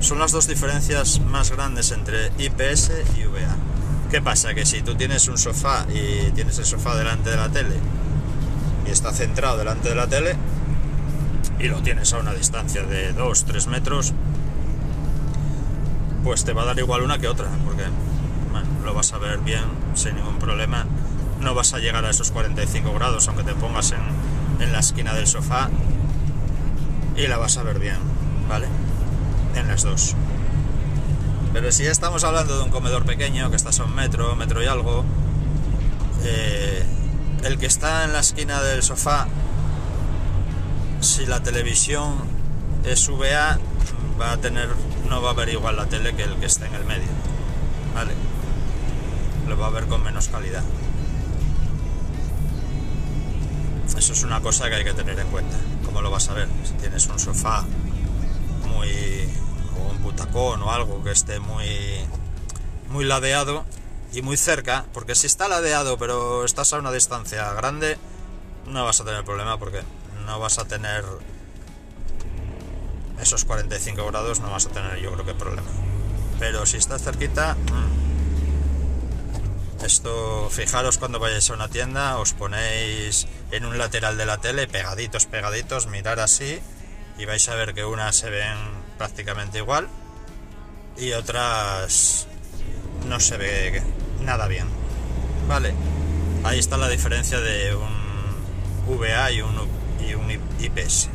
Son las dos diferencias más grandes entre IPS y VA. ¿Qué pasa? Que si tú tienes un sofá y tienes el sofá delante de la tele y está centrado delante de la tele y lo tienes a una distancia de 2-3 metros, pues te va a dar igual una que otra, porque lo vas a ver bien sin ningún problema. No vas a llegar a esos 45 grados, aunque te pongas en, en la esquina del sofá y la vas a ver bien, ¿vale? En las dos. Pero si estamos hablando de un comedor pequeño, que está a un metro, metro y algo, eh, el que está en la esquina del sofá, si la televisión es VA, va a tener no va a ver igual la tele que el que está en el medio. ¿Vale? Lo va a ver con menos calidad. Eso es una cosa que hay que tener en cuenta. ¿Cómo lo vas a ver? Si tienes un sofá muy. Butacón o algo que esté muy. muy ladeado y muy cerca, porque si está ladeado pero estás a una distancia grande, no vas a tener problema porque no vas a tener esos 45 grados no vas a tener yo creo que problema. Pero si estás cerquita, mm, esto fijaros cuando vayáis a una tienda, os ponéis en un lateral de la tele, pegaditos, pegaditos, mirar así y vais a ver que unas se ven prácticamente igual y otras no se ve nada bien. Vale, ahí está la diferencia de un VA y un, y un IPS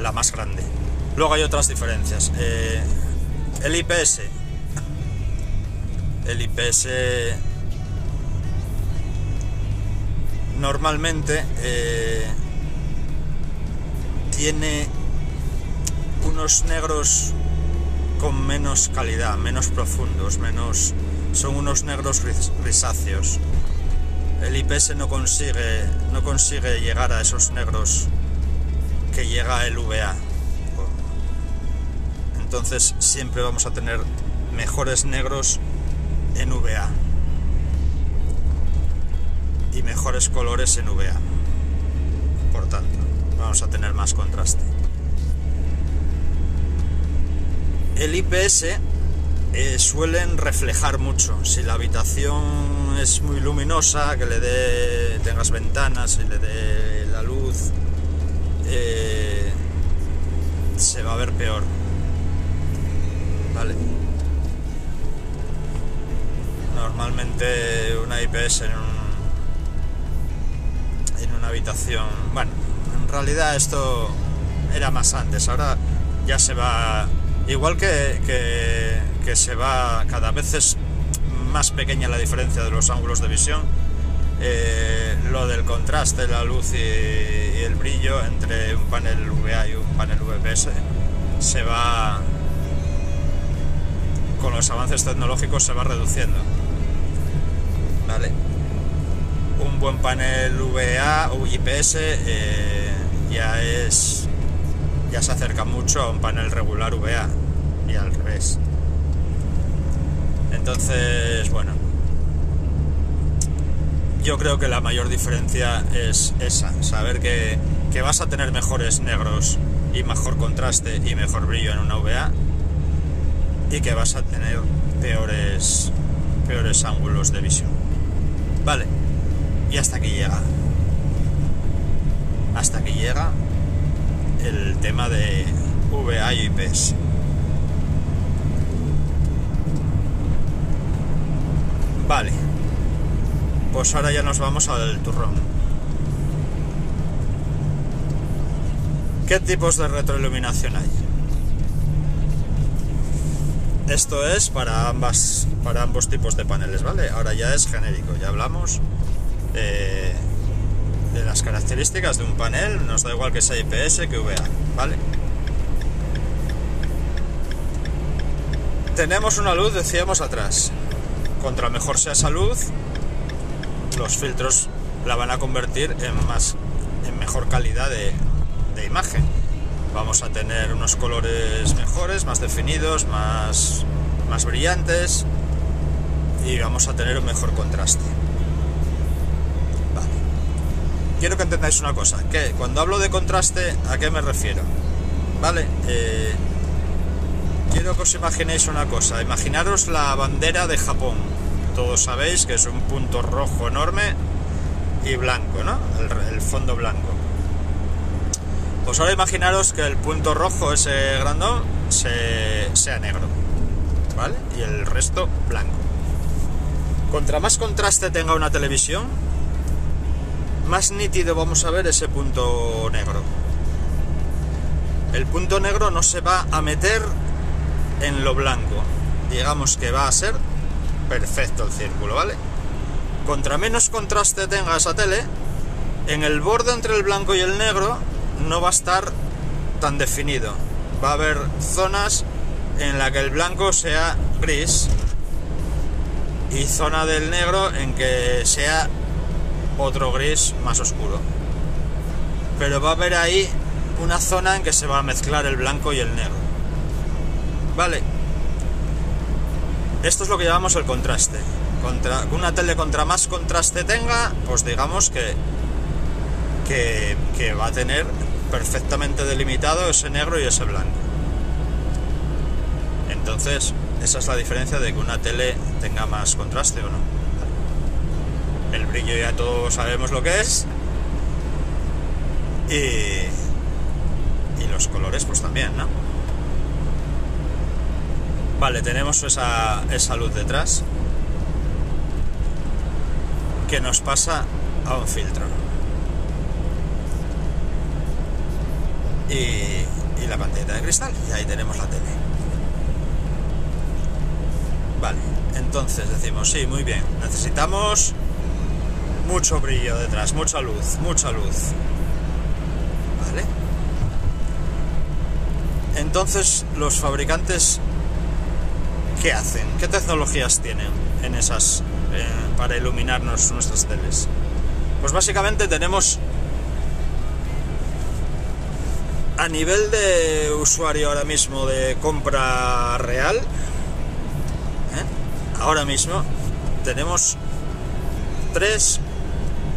la más grande. Luego hay otras diferencias. Eh, el IPS. El IPS normalmente eh, tiene unos negros con menos calidad, menos profundos, menos son unos negros grisáceos. El IPS no consigue no consigue llegar a esos negros que llega el VA. Entonces siempre vamos a tener mejores negros en VA y mejores colores en VA. Por tanto, vamos a tener más contraste. El IPS eh, suelen reflejar mucho. Si la habitación es muy luminosa, que le dé, tengas ventanas y le dé la luz, eh, se va a ver peor. Vale. Normalmente una IPS en, en una habitación, bueno, en realidad esto era más antes, ahora ya se va, igual que, que, se va, cada vez es más pequeña la diferencia de los ángulos de visión, eh, lo del contraste, la luz y, el brillo entre un panel VA y un panel VPS se va, con los avances tecnológicos se va reduciendo. ¿Vale? Un buen panel VA o IPS eh, ya es ya se acerca mucho a un panel regular VA y al revés. Entonces, bueno, yo creo que la mayor diferencia es esa, saber que, que, vas a tener mejores negros y mejor contraste y mejor brillo en una VA y que vas a tener peores, peores ángulos de visión. Vale, y hasta aquí llega. Hasta aquí llega el tema de VA y IPS. Vale. Pues ahora ya nos vamos al turrón. ¿Qué tipos de retroiluminación hay? Esto es para ambas para ambos tipos de paneles, ¿vale? Ahora ya es genérico, ya hablamos eh, de las características de un panel, nos da igual que sea IPS que VA, ¿vale? Tenemos una luz, decíamos atrás. Contra mejor sea esa luz, los filtros la van a convertir en más en mejor calidad de, de imagen. Vamos a tener unos colores mejores, más definidos, más, más brillantes y vamos a tener un mejor contraste quiero que entendáis una cosa, que cuando hablo de contraste, ¿a qué me refiero? ¿Vale? Eh, quiero que os imaginéis una cosa, imaginaros la bandera de Japón. Todos sabéis que es un punto rojo enorme y blanco, ¿no? El, fondo blanco. Pues ahora imaginaros que el punto rojo, ese grandón, sea negro, ¿vale? Y el resto blanco. Contra más contraste tenga una televisión, más nítido vamos a ver ese punto negro. El punto negro no se va a meter en lo blanco. Digamos que va a ser perfecto el círculo, ¿vale? Contra menos contraste tenga esa tele, en el borde entre el blanco y el negro no va a estar tan definido. Va a haber zonas en la que el blanco sea gris y zona del negro en que sea otro gris más oscuro. Pero va a haber ahí una zona en que se va a mezclar el blanco y el negro. Vale. Esto es lo que llamamos el contraste. Contra, una tele contra más contraste tenga, pues digamos que, que, que va a tener perfectamente delimitado ese negro y ese blanco. Entonces, esa es la diferencia de que una tele tenga más contraste o no. El brillo ya todos sabemos lo que es. Y, y los colores pues también, ¿no? Vale, tenemos esa, esa luz detrás que nos pasa a un filtro. Y, y la pantalla de cristal. Y ahí tenemos la tele. Vale, entonces decimos, sí, muy bien, necesitamos mucho brillo detrás, mucha luz, mucha luz. ¿Vale? Entonces, los fabricantes, ¿qué hacen? ¿Qué tecnologías tienen en esas eh, para iluminarnos nuestras teles? Pues básicamente tenemos a nivel de usuario ahora mismo de compra real, ¿eh? ahora mismo tenemos tres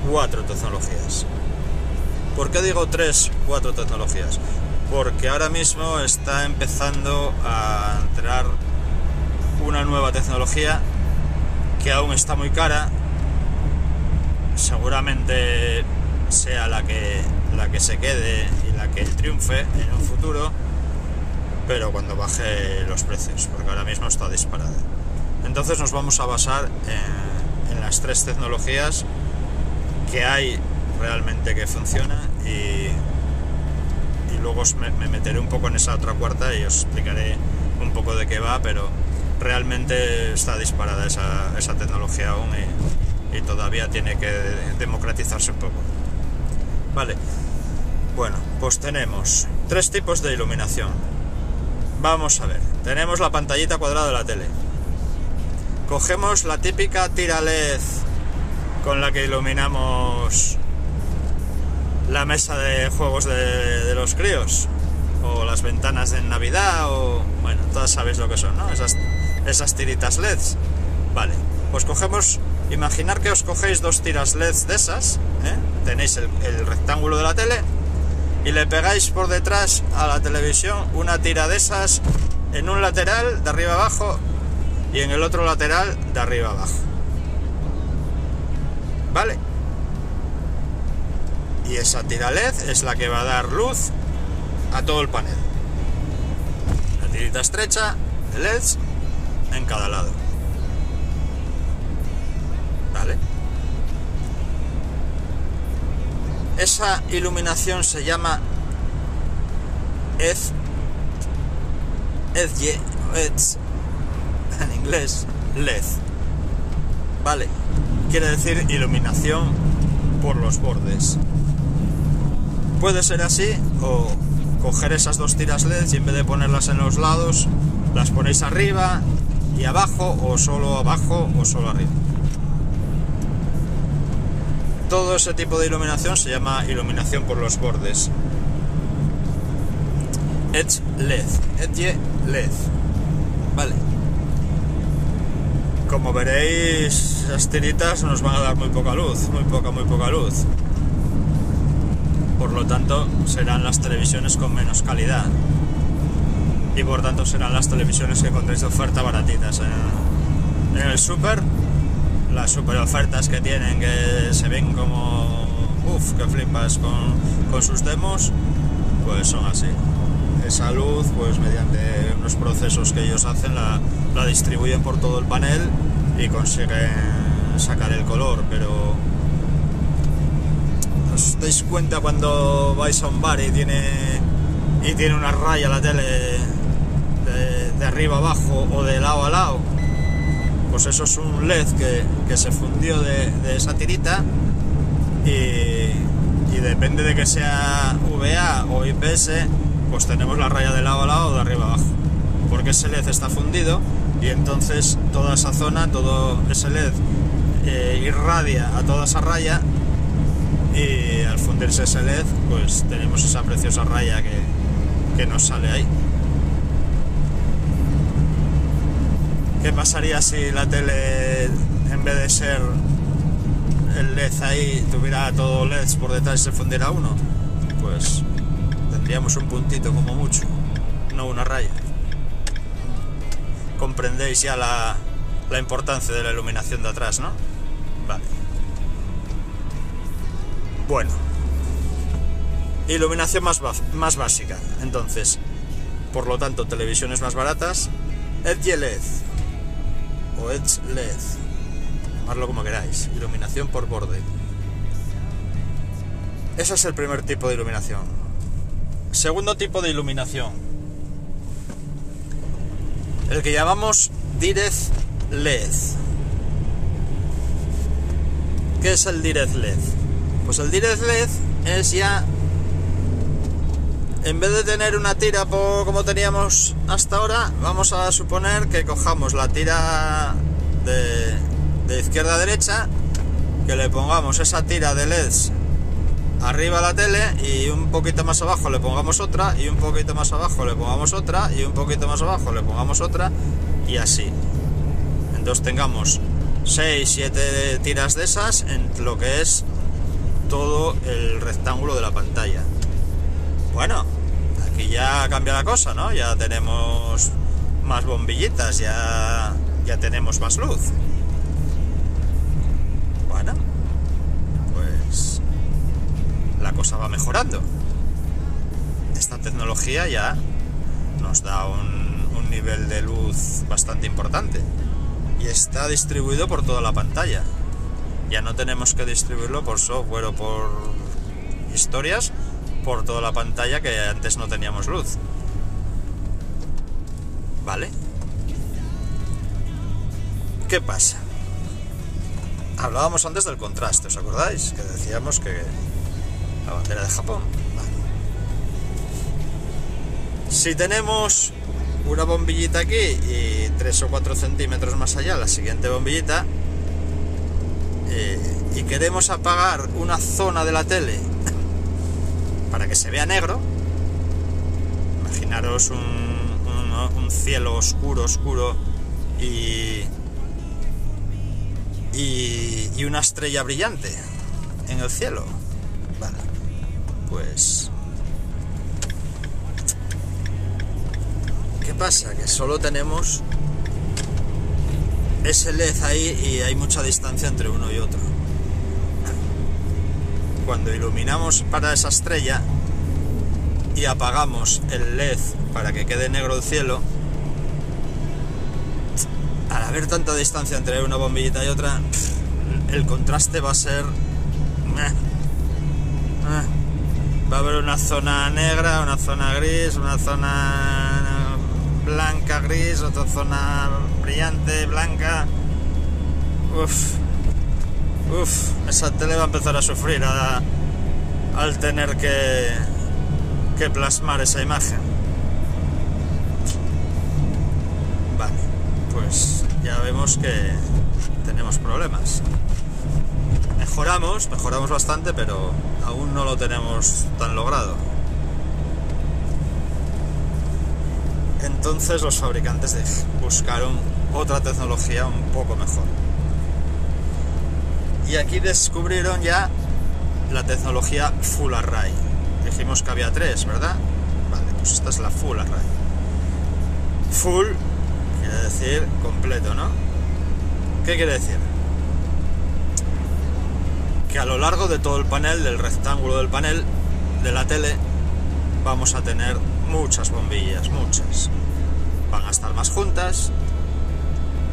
cuatro tecnologías. ¿Por qué digo tres, cuatro tecnologías? Porque ahora mismo está empezando a entrar una nueva tecnología que aún está muy cara. Seguramente sea la que, la que se quede y la que triunfe en un futuro, pero cuando baje los precios, porque ahora mismo está disparada. Entonces nos vamos a basar en, en las tres tecnologías que hay realmente que funciona y, y luego me, me, meteré un poco en esa otra cuarta y os explicaré un poco de qué va, pero realmente está disparada esa, esa tecnología aún y, y, todavía tiene que democratizarse un poco. Vale, bueno, pues tenemos tres tipos de iluminación. Vamos a ver, tenemos la pantallita cuadrada de la tele. Cogemos la típica tira LED con la que iluminamos la mesa de juegos de, los críos o las ventanas de Navidad o bueno, todas sabéis lo que son, ¿no? Esas, esas tiritas LEDs. Vale, pues cogemos, imaginar que os cogéis dos tiras LEDs de esas, ¿eh? tenéis el rectángulo de la tele y le pegáis por detrás a la televisión una tira de esas en un lateral de arriba abajo y en el otro lateral de arriba abajo. Y esa tira LED es la que va a dar luz a todo el panel. La tirita estrecha LEDs en cada lado. ¿Vale? Esa iluminación se llama ED, EDY, EDS, en inglés LED. Vale, quiere decir iluminación por los bordes. Puede ser así o coger esas dos tiras LED y en vez de ponerlas en los lados, las ponéis arriba y abajo o solo abajo o solo arriba. Todo ese tipo de iluminación se llama iluminación por los bordes. Edge LED, Edge LED. Vale. Como veréis, las tiritas nos van a dar muy poca luz, muy poca, muy poca luz. Por lo tanto serán las televisiones con menos calidad. Y por tanto serán las televisiones que encontréis de oferta baratitas. En, en el super las super ofertas que tienen que se ven como uff que flipas con, con, sus demos pues son así. Esa luz pues mediante unos procesos que ellos hacen la, la distribuyen por todo el panel y consiguen sacar el color pero os dais cuenta cuando vais a un bar y tiene y tiene una raya la tele de, de arriba abajo o de lado a lado pues eso es un LED que, que se fundió de, de, esa tirita y, y, depende de que sea VA o IPS pues tenemos la raya de lado a lado o de arriba abajo porque ese LED está fundido y entonces toda esa zona, todo ese LED eh, irradia a toda esa raya y al fundirse ese LED pues tenemos esa preciosa raya que, que nos sale ahí. ¿Qué pasaría si la tele en vez de ser el LED ahí tuviera todo LEDs por detrás y se fundiera uno? Pues tendríamos un puntito como mucho, no una raya. Comprendéis ya la, la importancia de la iluminación de atrás, ¿no? Bueno, iluminación más, más básica. Entonces, por lo tanto, televisiones más baratas, Edge LED o Edge LED, llamarlo como queráis, iluminación por borde. Ese es el primer tipo de iluminación. Segundo tipo de iluminación, el que llamamos Direct LED. ¿Qué es el Direct LED? Pues el Direct LED es ya, en vez de tener una tira como teníamos hasta ahora, vamos a suponer que cojamos la tira de, izquierda a derecha, que le pongamos esa tira de LEDs arriba la tele y un poquito más abajo le pongamos otra y un poquito más abajo le pongamos otra y un poquito más abajo le pongamos otra y así. Entonces tengamos 6, 7 tiras de esas en lo que es todo el rectángulo de la pantalla. Bueno, aquí ya cambia la cosa, ¿no? Ya tenemos más bombillitas, ya, ya tenemos más luz. Bueno, pues la cosa va mejorando. Esta tecnología ya nos da un, un nivel de luz bastante importante y está distribuido por toda la pantalla. Ya no tenemos que distribuirlo por software o por historias por toda la pantalla que antes no teníamos luz. ¿Vale? ¿Qué pasa? Hablábamos antes del contraste, ¿os acordáis? Que decíamos que la bandera de Japón. Vale. Si tenemos una bombillita aquí y 3 o 4 centímetros más allá la siguiente bombillita y queremos apagar una zona de la tele para que se vea negro, imaginaros un, un, un cielo oscuro, oscuro y, y, y una estrella brillante en el cielo. Vale, pues ¿Qué pasa? Que solo tenemos ese LED ahí y hay mucha distancia entre uno y otro. Cuando iluminamos para esa estrella y apagamos el LED para que quede negro el cielo, al haber tanta distancia entre una bombillita y otra, el contraste va a ser... Va a haber una zona negra, una zona gris, una zona blanca, gris, otra zona brillante, blanca. Uf, uf, esa tele va a empezar a sufrir al tener que, que plasmar esa imagen. Vale, pues ya vemos que tenemos problemas. Mejoramos, mejoramos bastante, pero aún no lo tenemos tan logrado. Entonces los fabricantes buscaron otra tecnología un poco mejor. Y aquí descubrieron ya la tecnología Full Array. Dijimos que había tres, ¿verdad? Vale, pues esta es la Full Array. Full quiere decir completo, ¿no? ¿Qué quiere decir? Que a lo largo de todo el panel, del rectángulo del panel de la tele, vamos a tener muchas bombillas, muchas. Van a estar más juntas,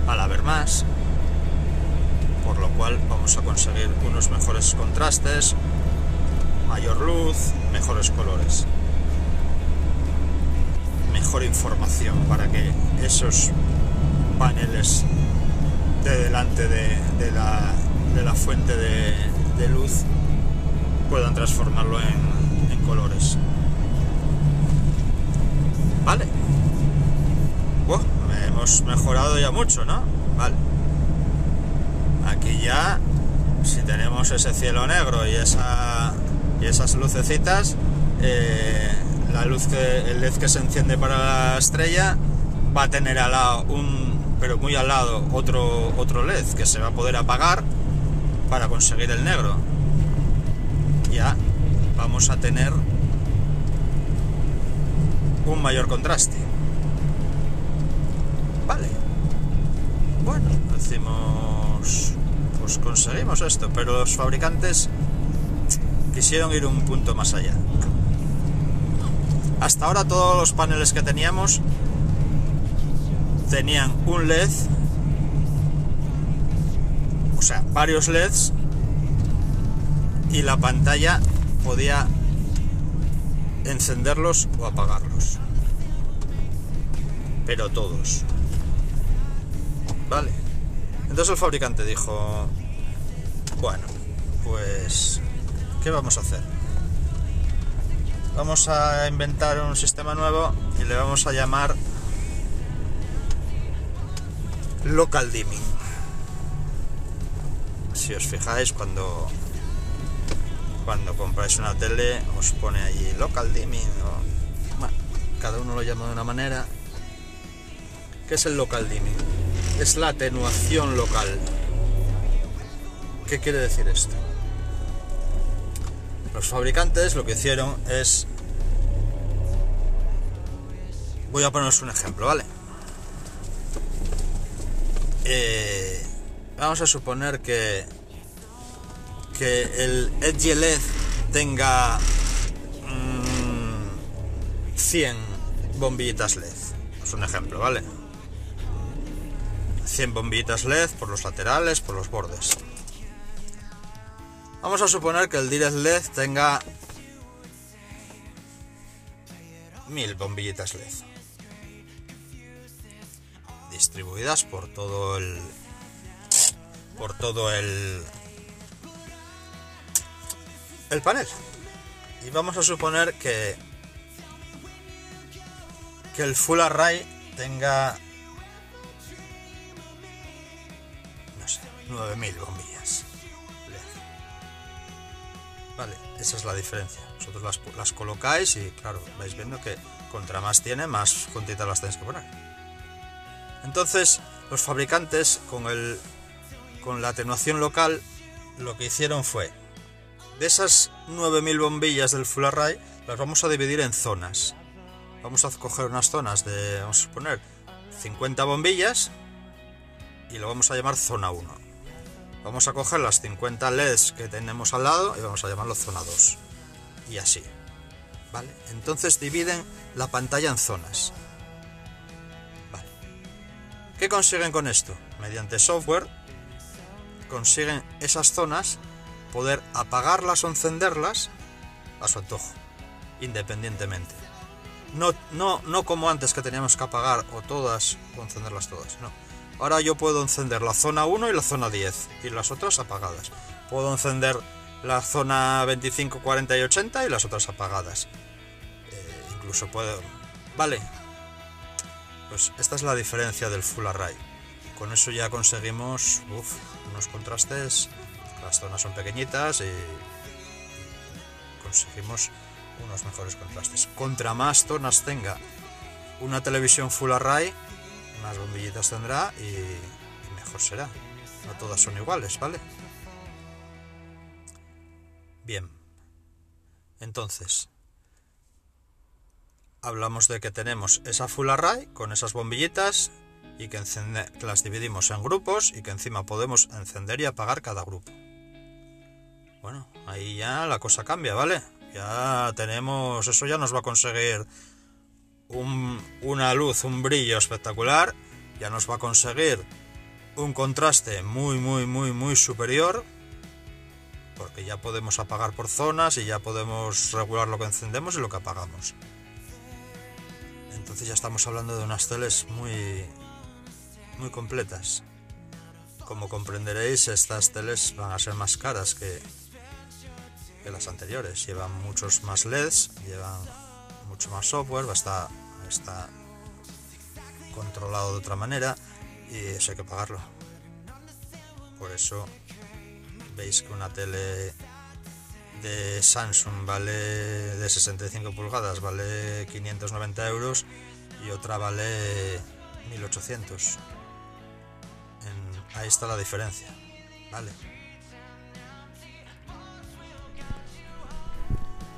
al haber más, por lo cual vamos a conseguir unos mejores contrastes, mayor luz, mejores colores, mejor información para que esos paneles de delante de, la, de la, fuente de, de, luz puedan transformarlo en, en colores. Vale. Mejorado ya mucho, ¿no? Vale. Aquí ya, si tenemos ese cielo negro y, esa, y esas lucecitas, eh, la luz que, el LED que se enciende para la estrella va a tener al lado un, pero muy al lado, otro, otro LED que se va a poder apagar para conseguir el negro. Ya vamos a tener un mayor contraste. Vale. Bueno, decimos, pues conseguimos esto, pero los fabricantes quisieron ir un punto más allá. Hasta ahora todos los paneles que teníamos tenían un LED, o sea, varios LEDs, y la pantalla podía encenderlos o apagarlos. Pero todos. Vale. Entonces el fabricante dijo, bueno, pues, ¿qué vamos a hacer? Vamos a inventar un sistema nuevo y le vamos a llamar local dimming. Si os fijáis cuando cuando compráis una tele os pone allí local dimming o bueno, cada uno lo llama de una manera. ¿Qué es el local dimming? Es la atenuación local. ¿Qué quiere decir esto? Los fabricantes lo que hicieron es... Voy a poneros un ejemplo, ¿vale? eh, vamos a suponer que que el Edge LED tenga 100 mm, bombillitas LED. Es un ejemplo, ¿vale? 100 bombillitas LED por los laterales, por los bordes. Vamos a suponer que el Direct LED tenga 1000 bombillitas LED distribuidas por todo el por todo el el panel y vamos a suponer que que el full array tenga 9000 bombillas. Vale esa es la diferencia. Vosotros las, colocáis y claro vais viendo que contra más tiene más juntitas las tenéis que poner. Entonces los fabricantes con el con la atenuación local lo que hicieron fue de esas 9000 bombillas del full array las vamos a dividir en zonas. Vamos a coger unas zonas de vamos a suponer 50 bombillas y lo vamos a llamar zona 1 vamos a coger las 50 LEDs que tenemos al lado y vamos a llamarlo zona 2 y así vale entonces dividen la pantalla en zonas ¿qué consiguen con esto? mediante software consiguen esas zonas poder apagarlas o encenderlas a su antojo, independientemente. No, no, no como antes que teníamos que apagar o todas o encenderlas todas, no. Ahora yo puedo encender la zona 1 y la zona 10 y las otras apagadas. Puedo encender la zona 25, 40 y 80 y las otras apagadas. Eh, incluso puedo... Vale. Pues esta es la diferencia del full array. Con eso ya conseguimos unos contrastes, las zonas son pequeñitas y conseguimos unos mejores contrastes. Contra más zonas tenga una televisión full array, más bombillitas tendrá y, mejor será. No todas son iguales, ¿vale? Bien. Entonces, hablamos de que tenemos esa full array con esas bombillitas y que, las dividimos en grupos y que encima podemos encender y apagar cada grupo. Bueno, ahí ya la cosa cambia, ¿vale? Ya tenemos, eso ya nos va a conseguir una luz, un brillo espectacular, ya nos va a conseguir un contraste muy, muy, muy, muy superior, porque ya podemos apagar por zonas y ya podemos regular lo que encendemos y lo que apagamos. Entonces ya estamos hablando de unas teles muy, muy completas. Como comprenderéis, estas teles van a ser más caras que, que las anteriores. Llevan muchos más LEDs, llevan mucho más software, está, está controlado de otra manera y eso hay que pagarlo. Por eso veis que una tele de Samsung vale de 65 pulgadas vale 590 euros y otra vale 1800 Ahí está la diferencia. Vale.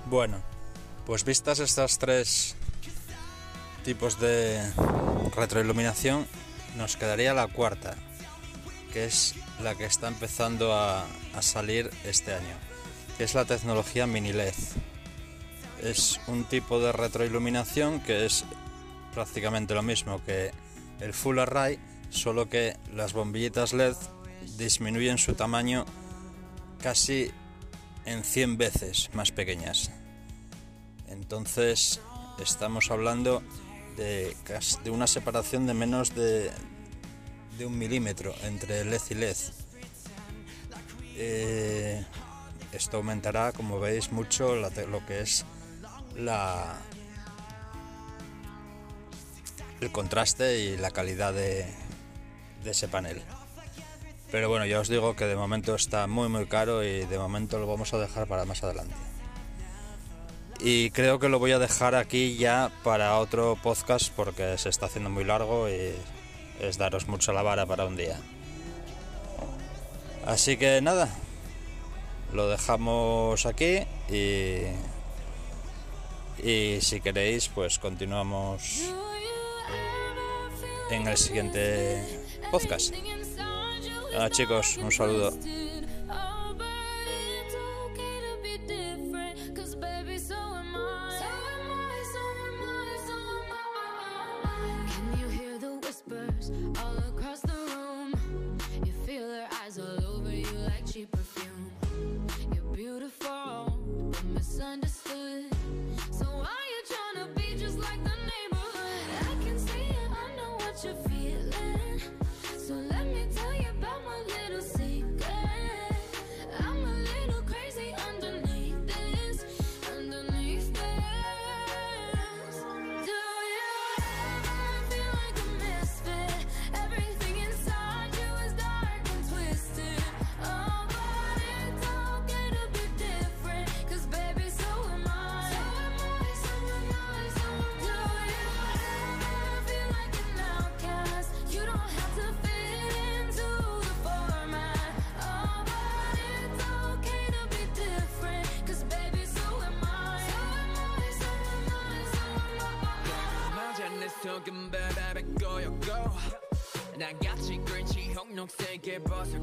Bueno, pues vistas estas tres tipos de retroiluminación, nos quedaría la cuarta, que es la que está empezando a, salir este año, que es la tecnología mini LED. Es un tipo de retroiluminación que es prácticamente lo mismo que el full array, solo que las bombillitas LED disminuyen su tamaño casi en 100 veces más pequeñas. Entonces estamos hablando de, una separación de menos de, de, un milímetro entre LED y LED. Eh, esto aumentará, como veis, mucho lo que es la, el contraste y la calidad de, de ese panel. Pero bueno, ya os digo que de momento está muy muy caro y de momento lo vamos a dejar para más adelante. Y creo que lo voy a dejar aquí ya para otro podcast porque se está haciendo muy largo y es daros mucho la vara para un día. Así que nada, lo dejamos aquí y, y si queréis pues continuamos en el siguiente
podcast. Hola chicos, un saludo.
속은 바다에 꼬였고 나같이 그린치 형록색의 버섯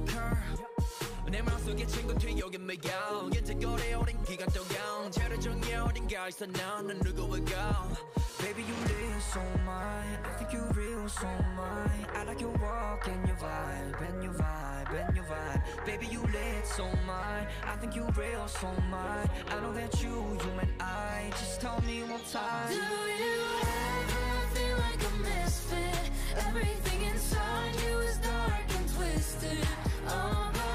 컬내 마음속에 친구 뒤여긴 매일 이제 오래 오랜 기간 동안 제로 중에 어딘가 있어 나는 누구일까 Baby you live so mine I think you real so mine I like your walk and your vibe and your vibe and your vibe Baby you lit so mine I think you real so mine I know that you, you and I Just tell me one time Do you
like a misfit. Everything inside you is dark and twisted. Oh my